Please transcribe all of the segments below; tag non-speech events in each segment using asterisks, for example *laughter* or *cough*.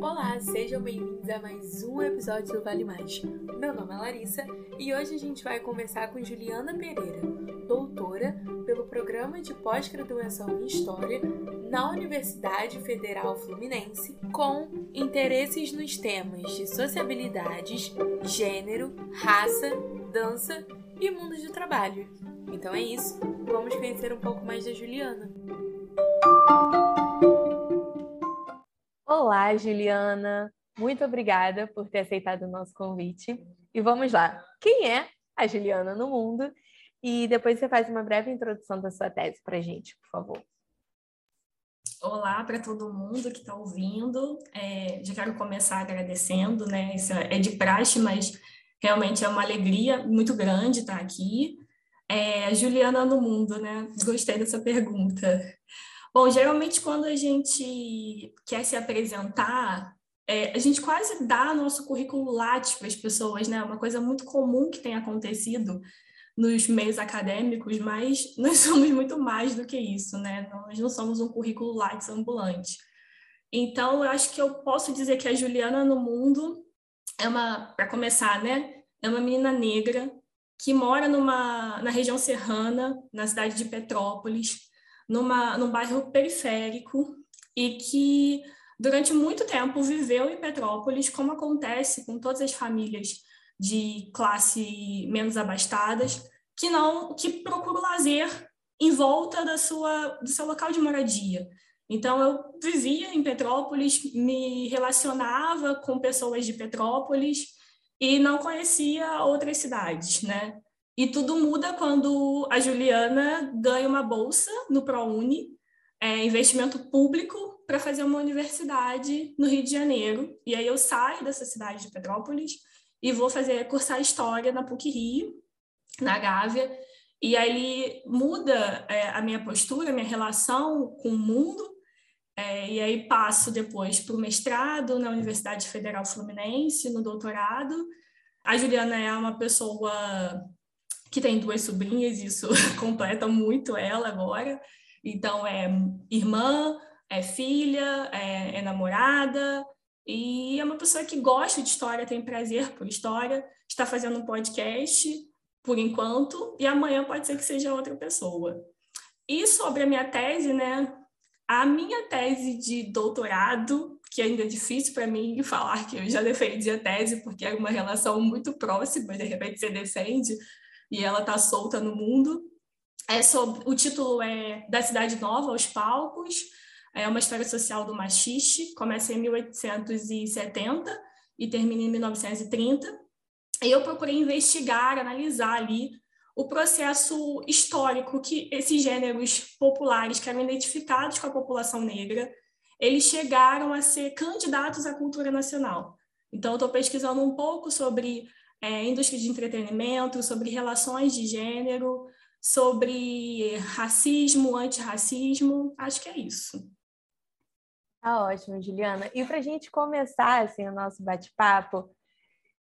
Olá, sejam bem-vindos a mais um episódio do Vale Mais. Meu nome é Larissa e hoje a gente vai conversar com Juliana Pereira, doutora pelo Programa de Pós-Graduação em História na Universidade Federal Fluminense, com interesses nos temas de sociabilidades, gênero, raça, dança e mundo de trabalho. Então é isso, vamos conhecer um pouco mais da Juliana. Olá, Juliana. Muito obrigada por ter aceitado o nosso convite. E vamos lá. Quem é a Juliana no mundo? E depois você faz uma breve introdução da sua tese para a gente, por favor. Olá para todo mundo que está ouvindo. É, já quero começar agradecendo, né? Isso é de praxe, mas realmente é uma alegria muito grande estar aqui. É, Juliana no mundo, né? Gostei dessa pergunta. Bom, geralmente quando a gente quer se apresentar, é, a gente quase dá nosso currículo lattes para as pessoas, né? Uma coisa muito comum que tem acontecido nos meios acadêmicos, mas *laughs* nós somos muito mais do que isso, né? Nós não somos um currículo lattes ambulante. Então, eu acho que eu posso dizer que a Juliana no mundo é uma, para começar, né? É uma menina negra que mora numa, na região serrana, na cidade de Petrópolis, numa, num bairro periférico e que durante muito tempo viveu em Petrópolis, como acontece com todas as famílias de classe menos abastadas, que não que procuram lazer em volta da sua do seu local de moradia. Então eu vivia em Petrópolis, me relacionava com pessoas de Petrópolis e não conhecia outras cidades, né? E tudo muda quando a Juliana ganha uma bolsa no ProUni, é, investimento público, para fazer uma universidade no Rio de Janeiro. E aí eu saio dessa cidade de Petrópolis e vou fazer cursar História na PUC-Rio, na Gávea. E aí muda é, a minha postura, a minha relação com o mundo. É, e aí passo depois para o mestrado na Universidade Federal Fluminense, no doutorado. A Juliana é uma pessoa que tem duas sobrinhas, isso *laughs* completa muito ela agora. Então, é irmã, é filha, é, é, namorada, e é uma pessoa que gosta de história, tem prazer por história, está fazendo um podcast por enquanto, e amanhã pode ser que seja outra pessoa. E sobre a minha tese, né? A minha tese de doutorado, que ainda é difícil para mim falar que eu já defendi a tese, porque é uma relação muito próxima, de repente você defende, e ela está solta no mundo. É sobre, o título é Da Cidade Nova aos Palcos, é uma história social do machixe, começa em 1870 e termina em 1930. E eu procurei investigar, analisar ali o processo histórico que esses gêneros populares que eram identificados com a população negra, eles chegaram a ser candidatos à cultura nacional. Então, estou pesquisando um pouco sobre é, indústria de entretenimento, sobre relações de gênero, sobre racismo, antirracismo. Acho que é isso. Tá ótimo, Juliana. E para a gente começar assim, o nosso bate-papo,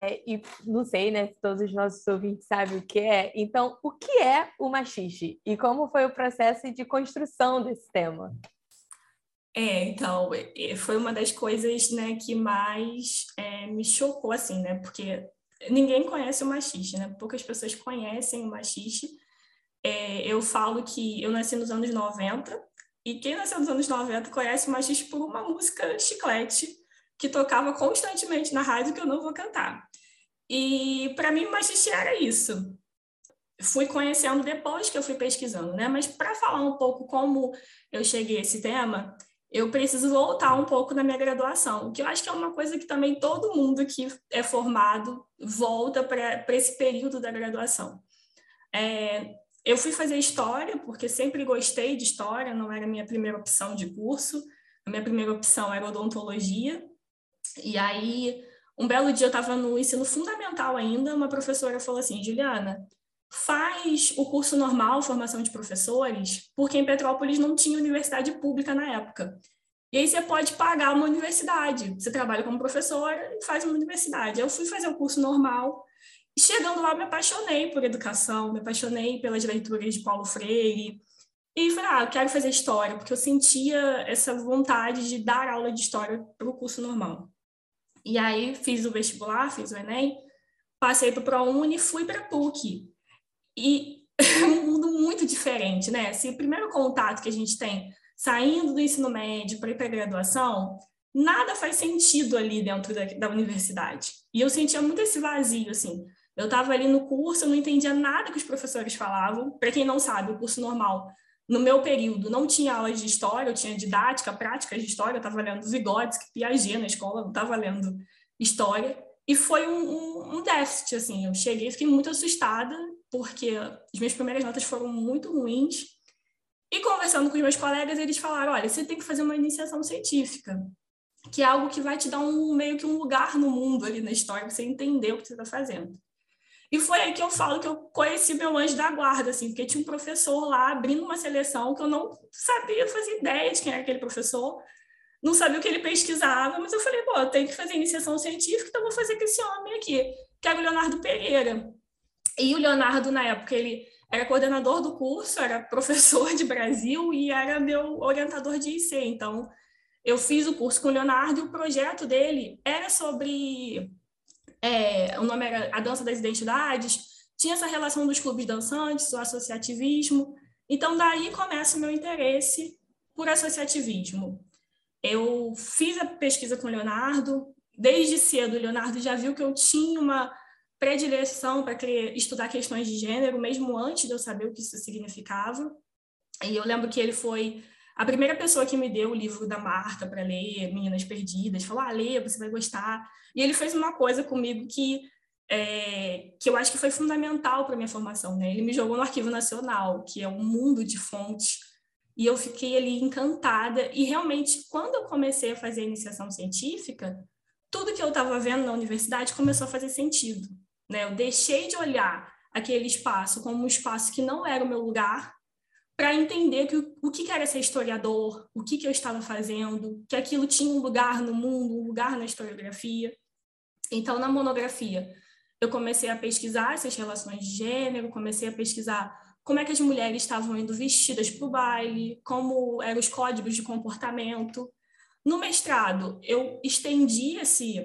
é, e não sei né, se todos os nossos ouvintes sabem o que é, então, o que é o machixe e como foi o processo de construção desse tema? É, então, foi uma das coisas né, que mais é, me chocou, assim, né? Porque ninguém conhece o machixe, né? Poucas pessoas conhecem o machixe. É, eu falo que eu nasci nos anos 90 e quem nasceu nos anos 90 conhece o machixe por uma música chiclete que tocava constantemente na rádio que eu não vou cantar. E para mim o machixe era isso. Fui conhecendo depois que eu fui pesquisando, né? Mas para falar um pouco como eu cheguei a esse tema, eu preciso voltar um pouco na minha graduação, que eu acho que é uma coisa que também todo mundo que é formado volta para esse período da graduação. É, eu fui fazer história, porque sempre gostei de história, não era a minha primeira opção de curso, a minha primeira opção era odontologia, e aí, um belo dia eu estava no ensino fundamental ainda, uma professora falou assim, Juliana, faz o curso normal, formação de professores, porque em Petrópolis não tinha universidade pública na época. E aí você pode pagar uma universidade. Você trabalha como professora e faz uma universidade. Eu fui fazer o curso normal. E chegando lá, me apaixonei por educação, me apaixonei pelas leituras de Paulo Freire. E falei, ah, eu quero fazer história, porque eu sentia essa vontade de dar aula de história para o curso normal. E aí fiz o vestibular, fiz o Enem, passei para o ProUni e fui para a PUC. E *laughs* é um mundo muito diferente, né? Se o primeiro contato que a gente tem saindo do ensino médio para ir para a graduação, nada faz sentido ali dentro da, da, universidade. E eu sentia muito esse vazio, assim. Eu estava ali no curso, eu não entendia nada que os professores falavam. Para quem não sabe, o curso normal, no meu período, não tinha aulas de história, eu tinha didática, prática de história, eu estava lendo Vygotsky, Piaget na escola, não estava lendo história. E foi um, um, um, déficit, assim. Eu cheguei, fiquei muito assustada, porque as minhas primeiras notas foram muito ruins. E conversando com os meus colegas, eles falaram: olha, você tem que fazer uma iniciação científica que é algo que vai te dar um meio que um lugar no mundo ali na história, você entender o que você está fazendo. E foi aí que eu falo que eu conheci meu anjo da guarda, assim, porque tinha um professor lá abrindo uma seleção que eu não sabia, fazer ideia de quem era aquele professor, não sabia o que ele pesquisava, mas eu falei, pô, tenho que fazer iniciação científica, então vou fazer com esse homem aqui, que era o Leonardo Pereira. E o Leonardo, na época, ele era coordenador do curso, era professor de Brasil e era meu orientador de IC, então eu fiz o curso com o Leonardo e o projeto dele era sobre. É, o nome era A Dança das Identidades, tinha essa relação dos clubes dançantes, o associativismo. Então, daí começa o meu interesse por associativismo. Eu fiz a pesquisa com o Leonardo, desde cedo o Leonardo já viu que eu tinha uma predileção para estudar questões de gênero, mesmo antes de eu saber o que isso significava. E eu lembro que ele foi a primeira pessoa que me deu o livro da Marta para ler, Meninas Perdidas, falou: ah, lê, você vai gostar. E ele fez uma coisa comigo que, é, que eu acho que foi fundamental para minha formação. Né? Ele me jogou no Arquivo Nacional, que é um mundo de fontes, e eu fiquei ali encantada. E realmente, quando eu comecei a fazer a iniciação científica, tudo que eu estava vendo na universidade começou a fazer sentido. Né? Eu deixei de olhar aquele espaço como um espaço que não era o meu lugar para entender que, o que era ser historiador, o que, que eu estava fazendo, que aquilo tinha um lugar no mundo, um lugar na historiografia. Então, na monografia, eu comecei a pesquisar essas relações de gênero, comecei a pesquisar como é que as mulheres estavam indo vestidas para o baile, como eram os códigos de comportamento. No mestrado, eu estendi esse,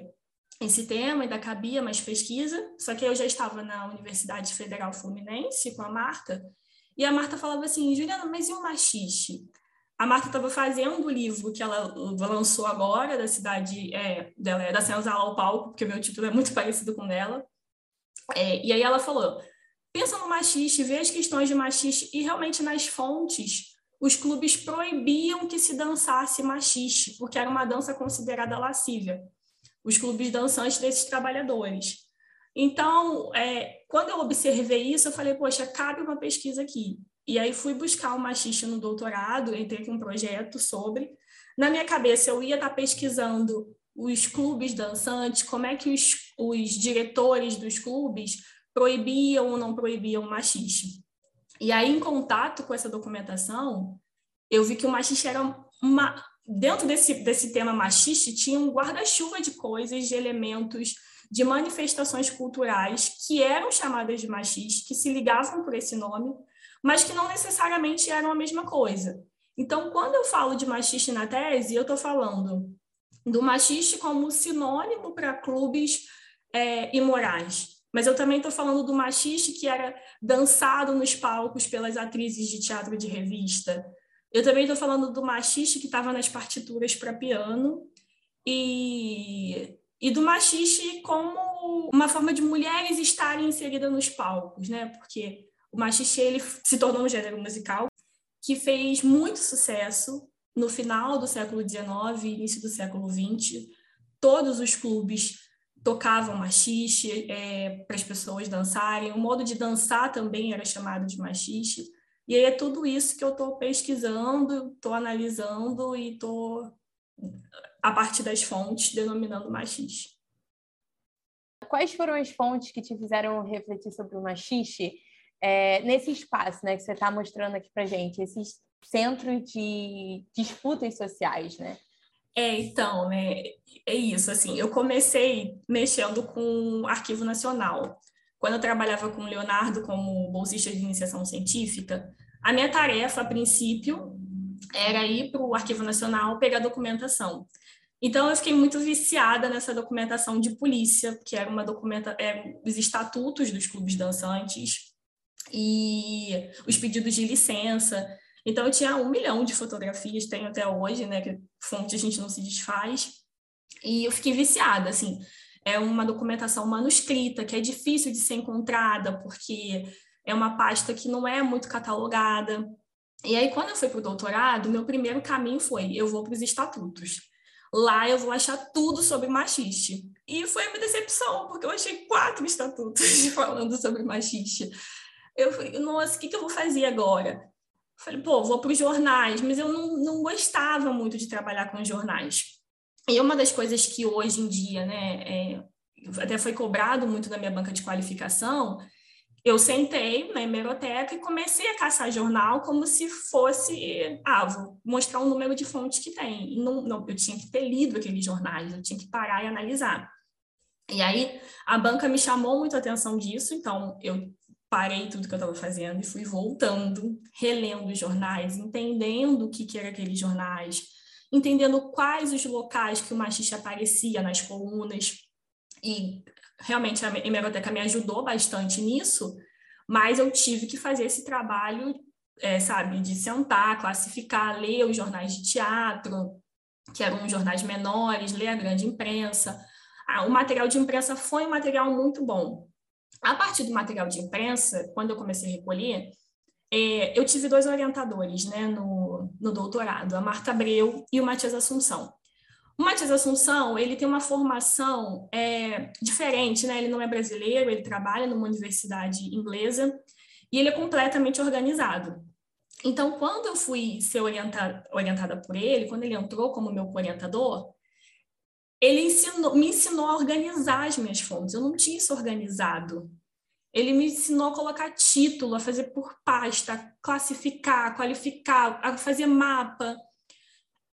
esse tema, ainda cabia mais pesquisa, só que eu já estava na Universidade Federal Fluminense com a Marta, e a Marta falava assim, Juliana, mas e o machixe? A Marta estava fazendo o livro que ela lançou agora, da cidade é, dela, é da Senzala ao Palco, porque o meu título é muito *laughs* parecido com dela. É, e aí ela falou, pensa no machixe, vê as questões de machixe, e realmente nas fontes, os clubes proibiam que se dançasse machixe, porque era uma dança considerada lascívia. Os clubes dançantes desses trabalhadores. Então, é, quando eu observei isso, eu falei, poxa, cabe uma pesquisa aqui. E aí fui buscar o machista no doutorado, entrei com um projeto sobre. Na minha cabeça, eu ia estar pesquisando os clubes dançantes, como é que os, os diretores dos clubes proibiam ou não proibiam o machiste. E aí, em contato com essa documentação, eu vi que o machiste era uma... Dentro desse, desse tema machiste, tinha um guarda-chuva de coisas, de elementos, de manifestações culturais que eram chamadas de machis, que se ligavam por esse nome, mas que não necessariamente eram a mesma coisa. Então, quando eu falo de machiste na tese, eu estou falando do machiste como sinônimo para clubes é, imorais. Mas eu também estou falando do machiste que era dançado nos palcos pelas atrizes de teatro de revista. Eu também estou falando do machiste que estava nas partituras para piano. E e do machiste como uma forma de mulheres estarem inseridas nos palcos, né? Porque o machiste ele se tornou um gênero musical que fez muito sucesso no final do século XIX e início do século XX. Todos os clubes tocavam machiste é, para as pessoas dançarem. O modo de dançar também era chamado de machiste. E aí é tudo isso que eu estou pesquisando, estou analisando e estou a partir das fontes, denominando machiste. Quais foram as fontes que te fizeram refletir sobre o machiste é, nesse espaço né, que você está mostrando aqui para gente, esses centros de disputas sociais, né? É, então, né, é isso, assim, eu comecei mexendo com o Arquivo Nacional. Quando eu trabalhava com o Leonardo como bolsista de iniciação científica, A minha tarefa, a princípio, era ir para o Arquivo Nacional pegar documentação. Então, eu fiquei muito viciada nessa documentação de polícia, que era uma documenta, eram os estatutos dos clubes dançantes e os pedidos de licença. Então, eu tinha um milhão de fotografias, tenho até hoje, né? Que fonte a gente não se desfaz. E eu fiquei viciada, assim. É uma documentação manuscrita, que é difícil de ser encontrada, porque é uma pasta que não é muito catalogada. E aí, quando eu fui para o doutorado, meu primeiro caminho foi: eu vou para os estatutos. Lá eu vou achar tudo sobre machiste. E foi uma decepção, porque eu achei quatro estatutos *laughs* falando sobre machiste. Eu falei, nossa, o que, que eu vou fazer agora? Falei, pô, vou para os jornais, mas eu não, não gostava muito de trabalhar com jornais. E uma das coisas que hoje em dia, né, é, até foi cobrado muito na minha banca de qualificação, eu sentei na hemeroteca e comecei a caçar jornal como se fosse, ah, vou mostrar um número de fontes que tem. Não, não, eu tinha que ter lido aqueles jornais, eu tinha que parar e analisar. E aí a banca me chamou muito a atenção disso, então eu parei tudo que eu estava fazendo e fui voltando, relendo os jornais, entendendo o que, que eram aqueles jornais, entendendo quais os locais que o machista aparecia nas colunas. E realmente a hemeroteca me ajudou bastante nisso, mas eu tive que fazer esse trabalho, é, sabe, de sentar, classificar, ler os jornais de teatro, que eram jornais menores, ler a grande imprensa. Ah, o material de imprensa foi um material muito bom. A partir do material de imprensa, quando eu comecei a recolher, é, eu tive dois orientadores né, no, no doutorado, a Marta Abreu e o Matias Assunção. O Matias Assunção, ele tem uma formação é, diferente, né? Ele não é brasileiro, ele trabalha numa universidade inglesa e ele é completamente organizado. Então, quando eu fui ser orientada, orientada por ele, quando ele entrou como meu orientador, ele ensinou, me ensinou a organizar as minhas fontes. Eu não tinha isso organizado. Ele me ensinou a colocar título, a fazer por pasta, classificar, qualificar, a fazer mapa.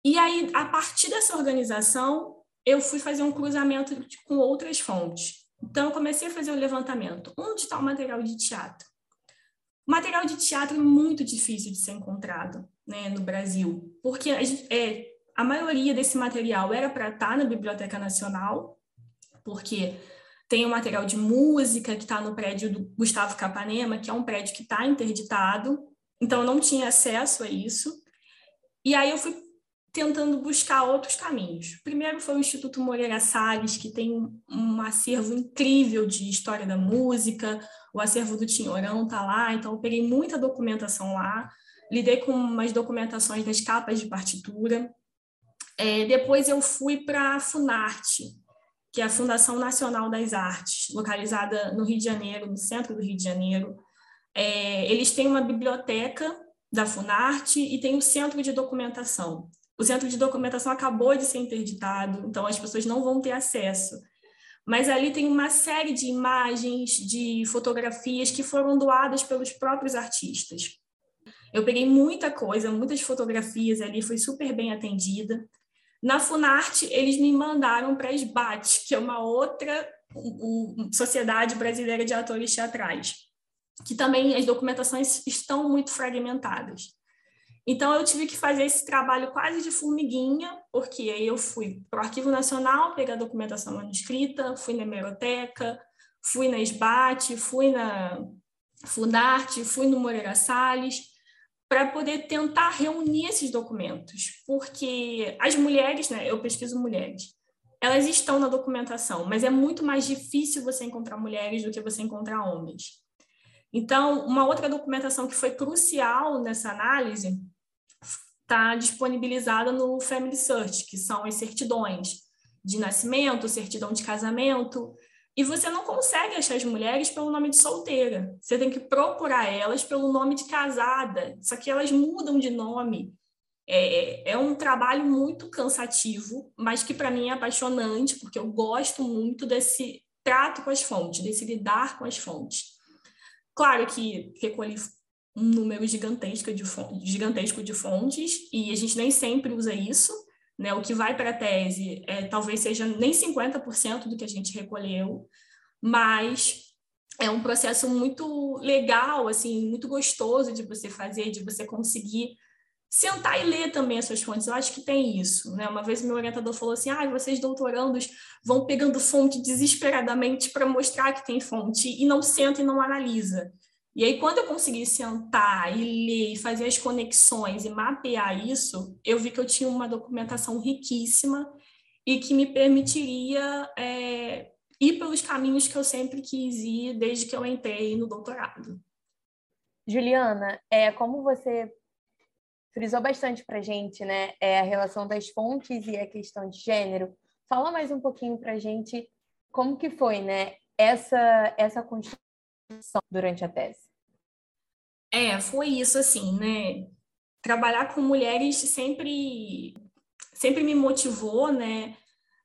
E aí, a partir dessa organização, eu fui fazer um cruzamento com outras fontes. Então, eu comecei a fazer o levantamento. Onde está o material de teatro? Material de teatro é muito difícil de ser encontrado né, no Brasil, porque a, é, a maioria desse material era para estar tá na Biblioteca Nacional, porque tem o material de música que está no prédio do Gustavo Capanema, que é um prédio que está interditado, então eu não tinha acesso a isso. E aí eu fui tentando buscar outros caminhos. Primeiro foi o Instituto Moreira Salles, que tem um acervo incrível de história da música, o acervo do Tinhorão está lá, então eu peguei muita documentação lá, lidei com umas documentações das capas de partitura. É, depois eu fui para a Funarte, que é a Fundação Nacional das Artes, localizada no Rio de Janeiro, no centro do Rio de Janeiro. É, eles têm uma biblioteca da Funarte e tem um centro de documentação. O centro de documentação acabou de ser interditado, então as pessoas não vão ter acesso. Mas ali tem uma série de imagens, de fotografias que foram doadas pelos próprios artistas. Eu peguei muita coisa, muitas fotografias ali, fui super bem atendida. Na Funarte, eles me mandaram para a SBAT, que é uma outra Sociedade Brasileira de Atores Teatrais, que também as documentações estão muito fragmentadas. Então, eu tive que fazer esse trabalho quase de formiguinha, porque aí eu fui para o Arquivo Nacional pegar documentação manuscrita, fui na hemeroteca, fui na SBAT, fui na Fundarte, fui no Moreira Salles, para poder tentar reunir esses documentos, porque as mulheres, né, eu pesquiso mulheres, elas estão na documentação, mas é muito mais difícil você encontrar mulheres do que você encontrar homens. Então, uma outra documentação que foi crucial nessa análise está disponibilizada no Family Search, que são as certidões de nascimento, certidão de casamento, e você não consegue achar as mulheres pelo nome de solteira. Você tem que procurar elas pelo nome de casada. Só que elas mudam de nome. É, é um trabalho muito cansativo, mas que para mim é apaixonante, porque eu gosto muito desse trato com as fontes, desse lidar com as fontes. Claro que recolhi um número gigantesco de, fontes, gigantesco de fontes, e a gente nem sempre usa isso, né? O que vai para a tese é, talvez seja nem 50% do que a gente recolheu, mas é um processo muito legal, assim, muito gostoso de você fazer, de você conseguir sentar e ler também as suas fontes. Eu acho que tem isso, né? Uma vez meu orientador falou assim: "Ah, vocês doutorandos vão pegando fonte desesperadamente para mostrar que tem fonte e não senta e não analisa". E aí quando eu consegui sentar e ler, e fazer as conexões e mapear isso, eu vi que eu tinha uma documentação riquíssima e que me permitiria é, ir pelos caminhos que eu sempre quis ir desde que eu entrei no doutorado. Juliana, é como você frisou bastante para gente, né? É a relação das fontes e a questão de gênero. Fala mais um pouquinho para gente como que foi, né? Essa essa construção durante a tese. É, foi isso assim, né? Trabalhar com mulheres sempre sempre me motivou, né?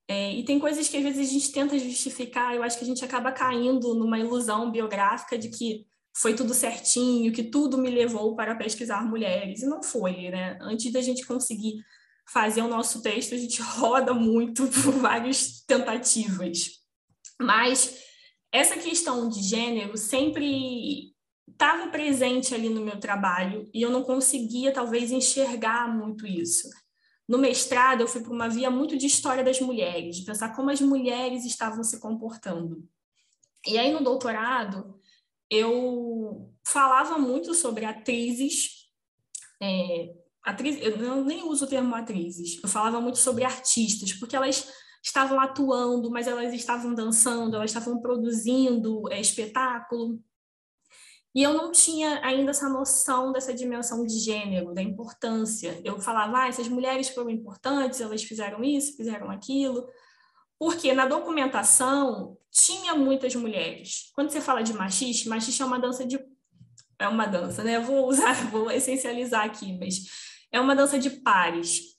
É, e tem coisas que às vezes a gente tenta justificar, eu acho que a gente acaba caindo numa ilusão biográfica de que foi tudo certinho, que tudo me levou para pesquisar mulheres, e não foi, né? Antes da gente conseguir fazer o nosso texto, a gente *laughs* roda muito por várias tentativas. Mas essa questão de gênero sempre estava presente ali no meu trabalho e eu não conseguia, talvez, enxergar muito isso. No mestrado, eu fui para uma via muito de história das mulheres, de pensar como as mulheres estavam se comportando. E aí, no doutorado, eu falava muito sobre atrizes. É, atriz, eu nem uso o termo atrizes, eu falava muito sobre artistas, porque elas estavam atuando, mas elas estavam dançando, elas estavam produzindo é, espetáculo. E eu não tinha ainda essa noção dessa dimensão de gênero, da importância. Eu falava, ah, essas mulheres foram importantes, elas fizeram isso, fizeram aquilo. Porque na documentação tinha muitas mulheres. Quando você fala de machista, machista é uma dança de. É uma dança, né? Vou usar, *laughs* vou essencializar aqui, mas é uma dança de pares.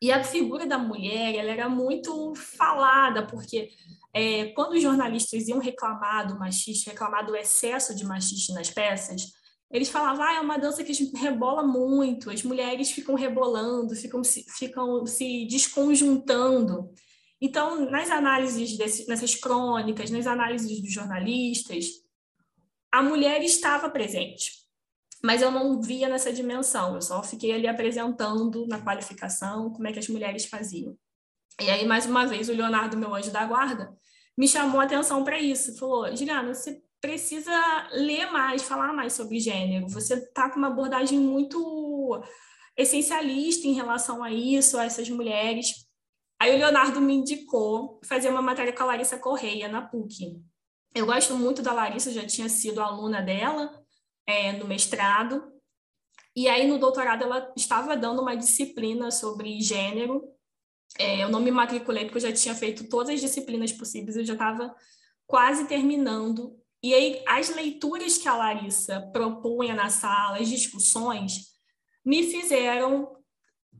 E a figura da mulher, ela era muito falada, porque é, quando os jornalistas iam reclamar do machista, reclamar do excesso de machista nas peças, eles falavam, ah, é uma dança que rebola muito, as mulheres ficam rebolando, ficam se, ficam se desconjuntando. Então, nas análises, desse, nessas crônicas, nas análises dos jornalistas, a mulher estava presente, mas eu não via nessa dimensão, eu só fiquei ali apresentando na qualificação como é que as mulheres faziam. E aí, mais uma vez, o Leonardo, meu anjo da guarda, me chamou a atenção para isso. Falou, Juliana, você precisa ler mais, falar mais sobre gênero. Você está com uma abordagem muito essencialista em relação a isso, a essas mulheres. Aí o Leonardo me indicou fazer uma matéria com a Larissa Correia, na PUC. Eu gosto muito da Larissa, já tinha sido aluna dela é, no mestrado. E aí, no doutorado, ela estava dando uma disciplina sobre gênero, é, eu não me matriculei porque eu já tinha feito todas as disciplinas possíveis, eu já estava quase terminando. E aí, as leituras que a Larissa propunha na sala, as discussões, me fizeram,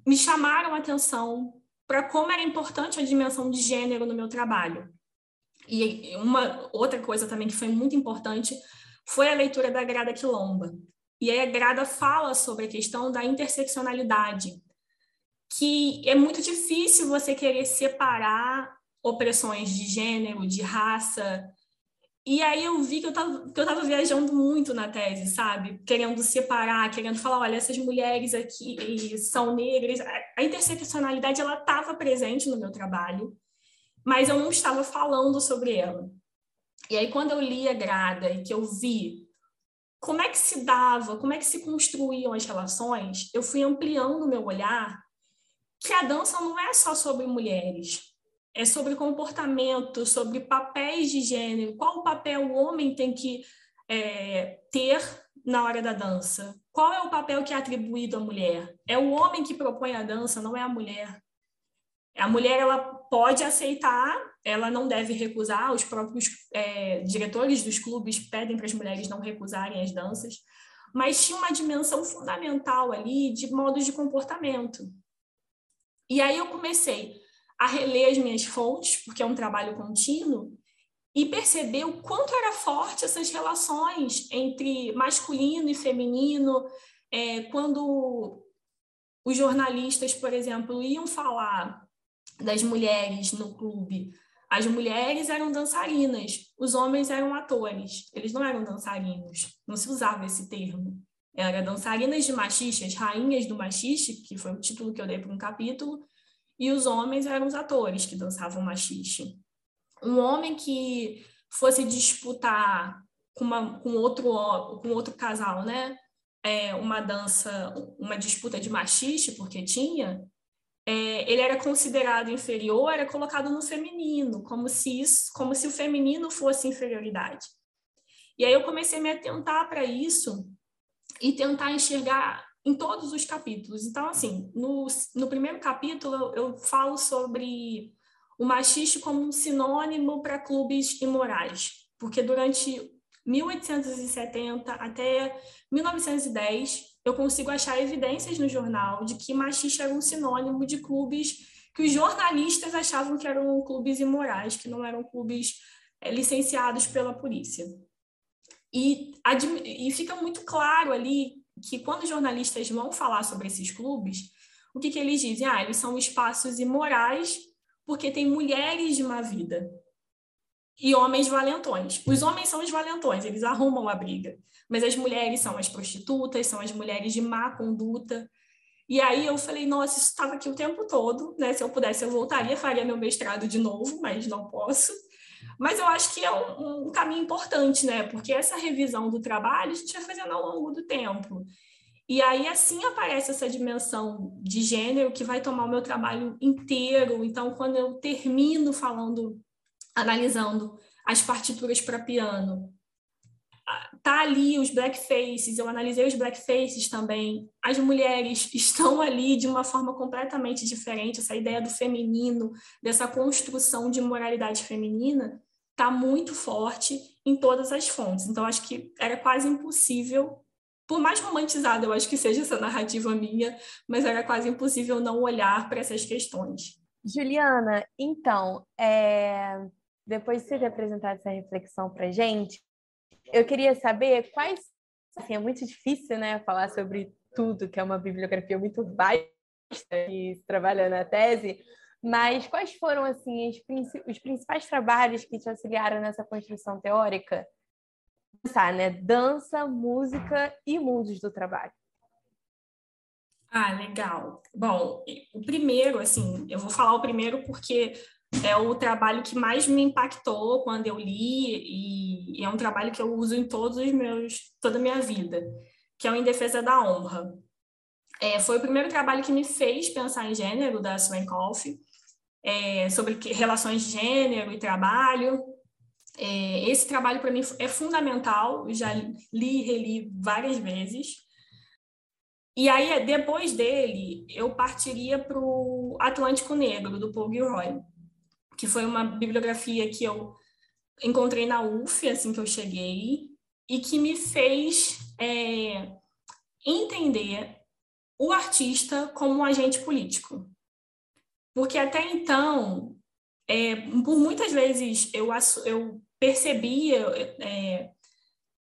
me chamaram a atenção para como era importante a dimensão de gênero no meu trabalho. E uma outra coisa também que foi muito importante foi a leitura da Grada Quilomba. E aí a Grada fala sobre a questão da interseccionalidade, que é muito difícil você querer separar opressões de gênero, de raça. E aí eu vi que eu estava que eu tava viajando muito na tese, sabe? Querendo separar, querendo falar, olha, essas mulheres aqui são negras. A interseccionalidade, ela estava presente no meu trabalho, mas eu não estava falando sobre ela. E aí quando eu li a Grada e que eu vi como é que se dava, como é que se construíam as relações, eu fui ampliando o meu olhar que a dança não é só sobre mulheres, é sobre comportamento, sobre papéis de gênero, qual o papel o homem tem que é, ter na hora da dança, qual é o papel que é atribuído à mulher. É o homem que propõe a dança, não é a mulher. A mulher ela pode aceitar, ela não deve recusar. Os próprios é, diretores dos clubes pedem para as mulheres não recusarem as danças, mas tinha uma dimensão fundamental ali de modos de comportamento. E aí eu comecei a reler as minhas fontes, porque é um trabalho contínuo, e perceber o quanto era forte essas relações entre masculino e feminino, é, quando os jornalistas, por exemplo, iam falar das mulheres no clube, As mulheres eram dançarinas, os homens eram atores, eles não eram dançarinos, não se usava esse termo. Era dançarinas de machixas, rainhas do machixe, que foi o título que eu dei para um capítulo, e os homens eram os atores que dançavam machixe. Um homem que fosse disputar com, uma, com, outro, com outro casal, né? É, uma dança, uma disputa de machixe, porque tinha, é, ele era considerado inferior, era colocado no feminino, como se isso, como se o feminino fosse inferioridade. E aí eu comecei a me atentar para isso e tentar enxergar em todos os capítulos. Então, assim, no, no primeiro capítulo eu, eu falo sobre o machiste como um sinônimo para clubes imorais, porque durante 1870 até 1910 eu consigo achar evidências no jornal de que machista era um sinônimo de clubes que os jornalistas achavam que eram clubes imorais, que não eram clubes é, licenciados pela polícia. E, e fica muito claro ali que quando jornalistas vão falar sobre esses clubes, o que, que eles dizem? Ah, eles são espaços imorais porque tem mulheres de má vida e homens valentões. Os homens são os valentões, eles arrumam a briga mas as mulheres são as prostitutas, são as mulheres de má conduta. E aí eu falei, nossa, isso estava aqui o tempo todo, né? Se eu pudesse, eu voltaria, faria meu mestrado de novo, mas não posso. Mas eu acho que é um, um caminho importante, né? Porque essa revisão do trabalho a gente vai fazendo ao longo do tempo. E aí, assim, aparece essa dimensão de gênero que vai tomar o meu trabalho inteiro. Então, quando eu termino falando, analisando as partituras para piano, tá ali os blackfaces, eu analisei os blackfaces também. As mulheres *laughs* estão ali de uma forma completamente diferente. Essa ideia do feminino, dessa construção de moralidade feminina, tá muito forte em todas as fontes. Então acho que era quase impossível, por mais romantizada eu acho que seja essa narrativa minha, mas era quase impossível não olhar para essas questões. Juliana, então, é... depois de você ter apresentado essa reflexão para gente, eu queria saber quais. Assim, é muito difícil, né, falar sobre tudo, que é uma bibliografia muito vasta e se trabalha na tese, mas quais foram assim os principais trabalhos que te auxiliaram nessa construção teórica? Pensar, né? Dança, música e mundos do trabalho. Ah, legal. Bom, o primeiro, assim, eu vou falar o primeiro porque é o trabalho que mais me impactou quando eu li e é um trabalho que eu uso em todos os meus toda a minha vida, que é o Em Defesa da Honra. É, foi o primeiro trabalho que me fez pensar em gênero da Swankoff, é, sobre relações de gênero e trabalho. É, esse trabalho para mim é fundamental, já li e reli várias vezes. E aí, depois dele, eu partiria para o Atlântico Negro, do Paul Gilroy que foi uma bibliografia que eu encontrei na UF, assim que eu cheguei, e que me fez é, entender o artista como um agente político. Porque até então, é, por muitas vezes eu, eu percebia,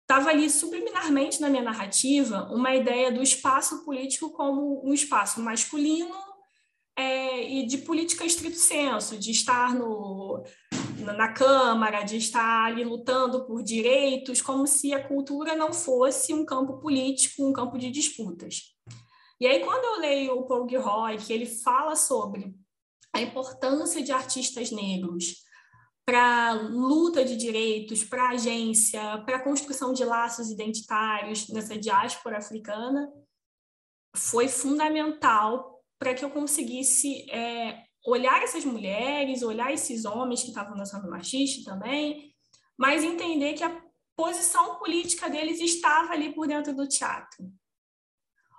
estava é, ali subliminarmente na minha narrativa uma ideia do espaço político como um espaço masculino é, e de política estrito senso, de estar no, na Câmara, de estar ali lutando por direitos, como se a cultura não fosse um campo político, um campo de disputas. E aí, quando eu leio o Paul Gilroy, que ele fala sobre a importância de artistas negros para luta de direitos, para agência, para construção de laços identitários nessa diáspora africana, foi fundamental para que eu conseguisse é, olhar essas mulheres, olhar esses homens que estavam dançando machista também, mas entender que a posição política deles estava ali por dentro do teatro.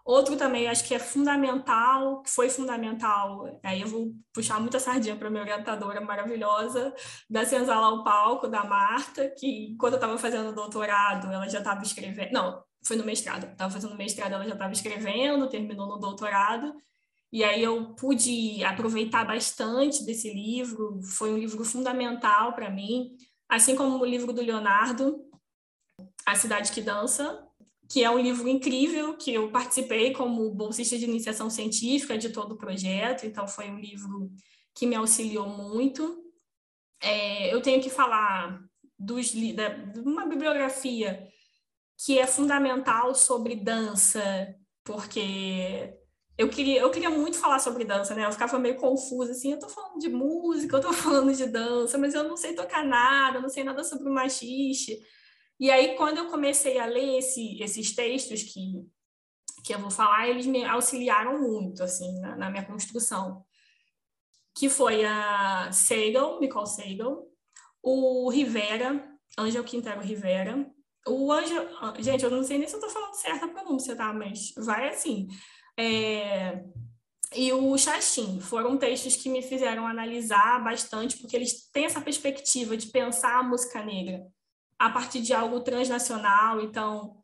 Outro também, acho que é fundamental, que foi fundamental, aí eu vou puxar muita sardinha para minha orientadora maravilhosa, da Senzala ao Palco, da Marta, que quando eu estava fazendo doutorado, ela já estava escrevendo, não, foi no mestrado, estava fazendo mestrado, ela já estava escrevendo, terminou no doutorado, e aí eu pude aproveitar bastante desse livro, foi um livro fundamental para mim, assim como o livro do Leonardo, A Cidade que Dança, que é um livro incrível, que eu participei como bolsista de iniciação científica de todo o projeto, então foi um livro que me auxiliou muito. é, eu tenho que falar dos, da, de uma bibliografia que é fundamental sobre dança, porque eu queria, eu queria muito falar sobre dança, né? Eu ficava meio confusa, assim, eu tô falando de música, eu tô *laughs* falando de dança, mas eu não sei tocar nada, não sei nada sobre o machixe. E aí, quando eu comecei a ler esse, esses textos que, que eu vou falar, eles me auxiliaram muito, assim, na, na minha construção. Que foi a Segal, Nicole Segal, o Rivera, Ângelo Quintero Rivera, o Ângelo... Gente, eu não sei nem se eu tô falando certa pronúncia, tá? Mas vai assim. É... E o Xaxim foram textos que me fizeram analisar bastante, porque eles têm essa perspectiva de pensar a música negra a partir de algo transnacional, então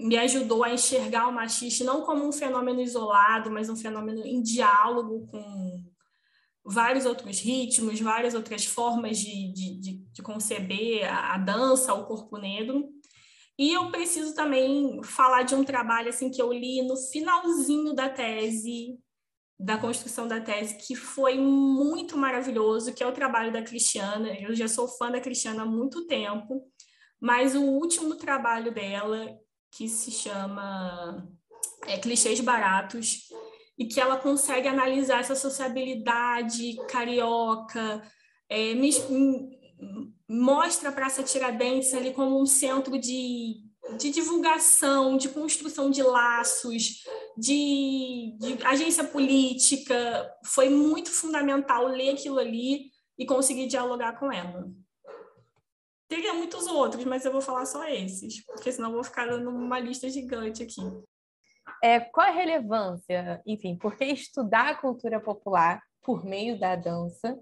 me ajudou a enxergar o machiste não como um fenômeno isolado, mas um fenômeno em diálogo com vários outros ritmos, várias outras formas de, de, de, de conceber a, a, dança, o corpo negro. E eu preciso também falar de um trabalho assim que eu li no finalzinho da tese, da construção da tese, que foi muito maravilhoso, que é o trabalho da Cristiana. Eu já sou fã da Cristiana há muito tempo mas o último trabalho dela, que se chama é, Clichês Baratos, e que ela consegue analisar essa sociabilidade carioca, é, me, mostra a Praça Tiradentes ali como um centro de, de divulgação, de construção de laços, de, de agência política. Foi muito fundamental ler aquilo ali e conseguir dialogar com ela. Teria muitos outros, mas eu vou falar só esses, porque senão eu vou ficar dando uma lista gigante aqui. É, qual a relevância, enfim, por que estudar a cultura popular por meio da dança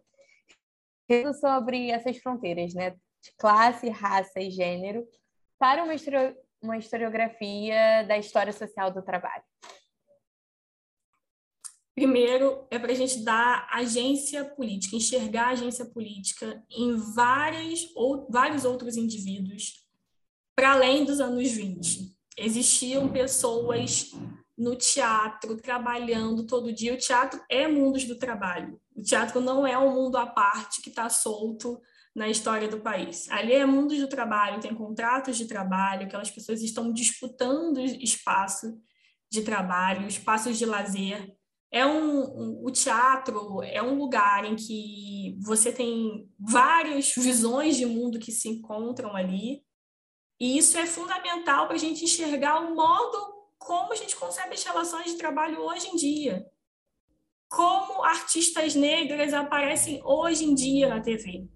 sobre essas fronteiras, né, de classe, raça e gênero, para uma, uma historiografia da história social do trabalho? Primeiro, é para a gente dar agência política, enxergar a agência política em várias, ou, vários outros indivíduos, para além dos anos 20. Existiam pessoas no teatro trabalhando todo dia. O teatro é mundos do trabalho. O teatro não é um mundo à parte que está solto na história do país. Ali é mundos do trabalho, tem contratos de trabalho, aquelas pessoas estão disputando espaço de trabalho, espaços de lazer é um, um, o teatro é um lugar em que você tem várias visões de mundo que se encontram ali, e isso é fundamental para a gente enxergar o modo como a gente concebe as relações de trabalho hoje em dia. Como artistas negras aparecem hoje em dia na TV.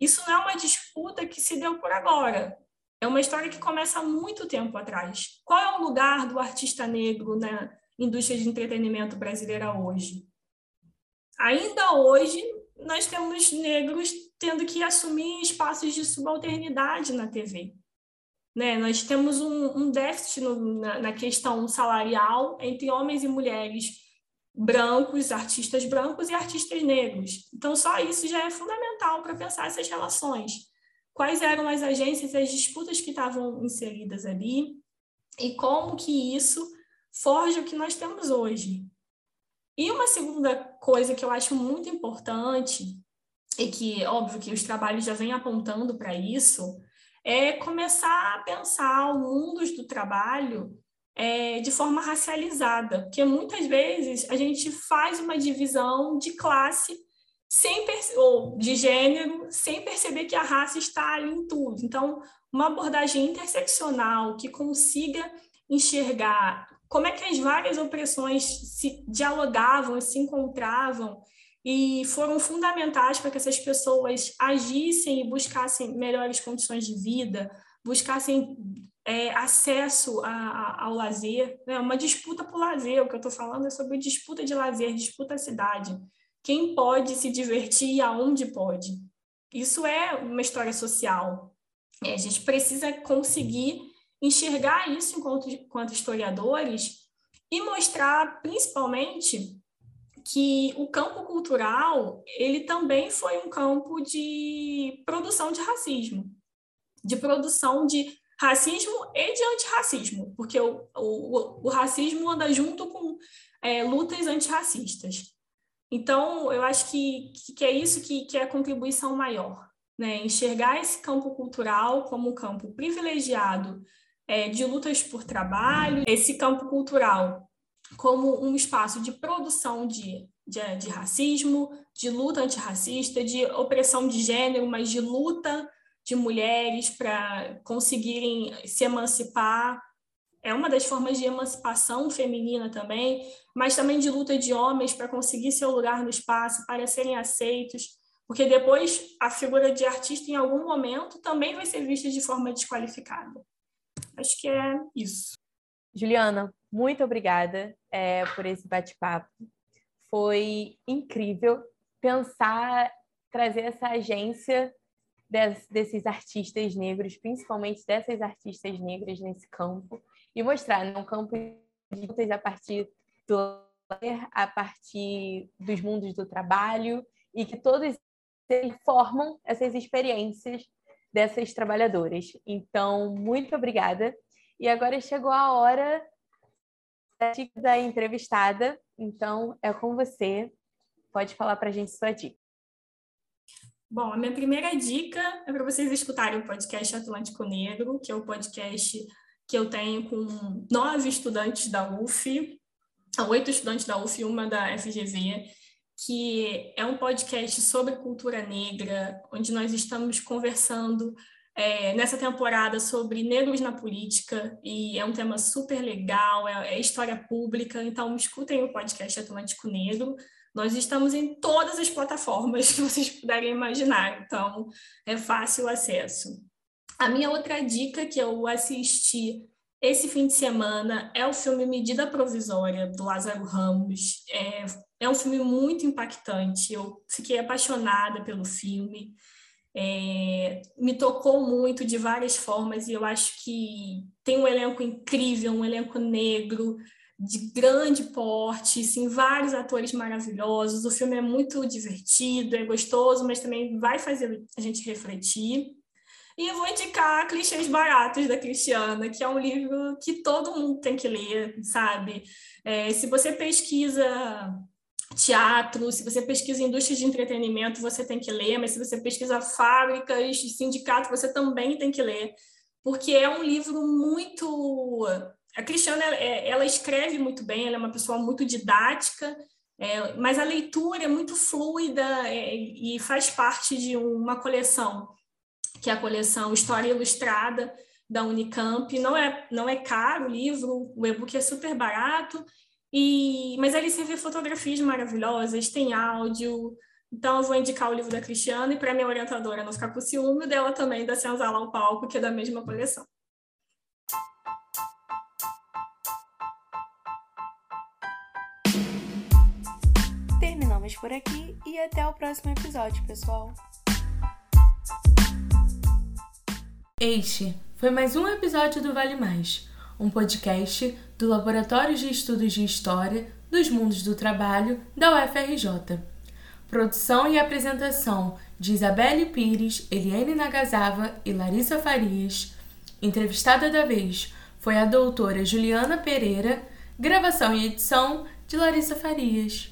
Isso não é uma disputa que se deu por agora. É uma história que começa há muito tempo atrás. Qual é o lugar do artista negro na, indústria de entretenimento brasileira hoje. Ainda hoje, nós temos negros tendo que assumir espaços de subalternidade na TV. Né? Nós temos um, um déficit no, na, na questão salarial entre homens e mulheres brancos, artistas brancos e artistas negros. Então, só isso já é fundamental para pensar essas relações. Quais eram as agências, as disputas que estavam inseridas ali e como que isso forja o que nós temos hoje. E uma segunda coisa que eu acho muito importante, e que, óbvio, que os trabalhos já vêm apontando para isso, é começar a pensar o mundo do trabalho é, de forma racializada, porque muitas vezes a gente faz uma divisão de classe sem ou de gênero sem perceber que a raça está ali em tudo. Então, uma abordagem interseccional que consiga enxergar como é que as várias opressões se dialogavam, se encontravam e foram fundamentais para que essas pessoas agissem e buscassem melhores condições de vida, buscassem é, acesso a, a, ao lazer, né? uma disputa por lazer, o que eu estou falando é sobre disputa de lazer, disputa à cidade. Quem pode se divertir e aonde pode. Isso é uma história social. É, a gente precisa conseguir enxergar isso enquanto, enquanto historiadores e mostrar, principalmente, que o campo cultural ele também foi um campo de produção de racismo, de produção de racismo e de antirracismo, porque o, o, o racismo anda junto com é, lutas antirracistas. Então, eu acho que, que é isso que, que é a contribuição maior, né? Enxergar esse campo cultural como um campo privilegiado é, de lutas por trabalho, esse campo cultural como um espaço de produção de, de, de racismo, de luta antirracista, de opressão de gênero, mas de luta de mulheres para conseguirem se emancipar é uma das formas de emancipação feminina também, mas também de luta de homens para conseguir seu lugar no espaço, para serem aceitos, porque depois a figura de artista, em algum momento, também vai ser vista de forma desqualificada. Acho que é isso. Juliana, muito obrigada é, por esse bate-papo. Foi incrível pensar, trazer essa agência des, desses artistas negros, principalmente dessas artistas negras nesse campo, e mostrar né, um campo de a partir do a partir dos mundos do trabalho e que todos formam essas experiências dessas trabalhadoras. Então, muito obrigada. E agora chegou a hora da entrevistada. Então, é com você. Pode falar para a gente sua dica. Bom, a minha primeira dica é para vocês escutarem o podcast Atlântico Negro, que é o podcast que eu tenho com nove estudantes da UF, oito estudantes da UF e uma da FGV, que é um podcast sobre cultura negra, onde nós estamos conversando é, nessa temporada sobre negros na política, e é um tema super legal, é, é história pública, então escutem o podcast Atlântico Negro. Nós estamos em todas as plataformas que *laughs* vocês puderem imaginar, então é fácil o acesso. A minha outra dica que eu assisti esse fim de semana é o filme Medida Provisória, do Lázaro Ramos. É, é um filme muito impactante, eu fiquei apaixonada pelo filme. É, me tocou muito de várias formas e eu acho que tem um elenco incrível, um elenco negro de grande porte, sim, vários atores maravilhosos. O filme é muito divertido, é gostoso, mas também vai fazer a gente refletir. E eu vou indicar Clichês Baratos, da Cristiana, que é um livro que todo mundo tem que ler, sabe? É, se você pesquisa teatro, se você pesquisa indústria de entretenimento, você tem que ler, mas se você pesquisa fábricas, sindicato, você também tem que ler, porque é um livro muito. A Cristiana, é, ela escreve muito bem, ela é uma pessoa muito didática, é, mas a leitura é muito fluida é, e faz parte de uma coleção que é a coleção História Ilustrada da Unicamp. Não é, não é caro o livro, o e-book é super barato, e, mas ali você vê fotografias maravilhosas, tem áudio. Então, eu vou indicar o livro da Cristiana e para minha orientadora não ficar com ciúme dela também, da Senzala ao Palco, que é da mesma coleção. Terminamos por aqui e até o próximo episódio, pessoal. Este foi mais um episódio do Vale Mais, um podcast do Laboratório de Estudos de História dos Mundos do Trabalho da UFRJ. Produção e apresentação de Isabelle Pires, Eliane Nagasava e Larissa Farias. Entrevistada da vez foi a doutora Juliana Pereira. Gravação e edição de Larissa Farias.